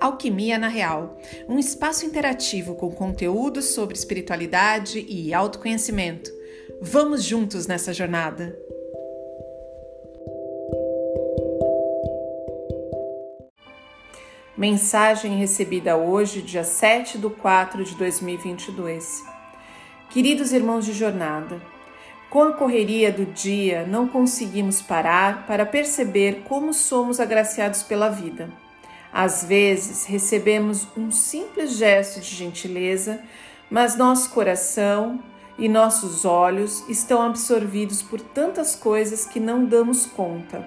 Alquimia na Real, um espaço interativo com conteúdos sobre espiritualidade e autoconhecimento. Vamos juntos nessa jornada! Mensagem recebida hoje, dia 7 de 4 de 2022. Queridos irmãos de jornada, com a correria do dia, não conseguimos parar para perceber como somos agraciados pela vida. Às vezes, recebemos um simples gesto de gentileza, mas nosso coração e nossos olhos estão absorvidos por tantas coisas que não damos conta.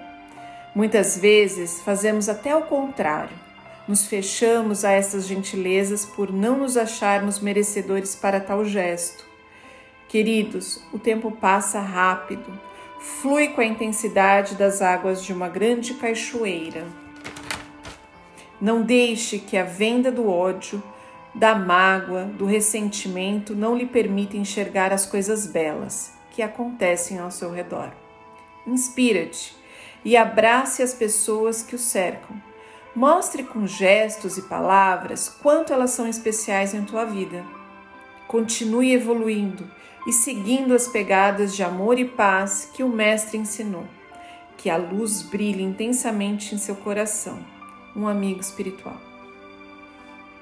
Muitas vezes fazemos até o contrário. Nos fechamos a essas gentilezas por não nos acharmos merecedores para tal gesto Queridos, o tempo passa rápido, flui com a intensidade das águas de uma grande cachoeira. Não deixe que a venda do ódio, da mágoa, do ressentimento não lhe permita enxergar as coisas belas que acontecem ao seu redor. Inspira-te e abrace as pessoas que o cercam. Mostre com gestos e palavras quanto elas são especiais em tua vida. Continue evoluindo e seguindo as pegadas de amor e paz que o Mestre ensinou. Que a luz brilhe intensamente em seu coração. Um amigo espiritual.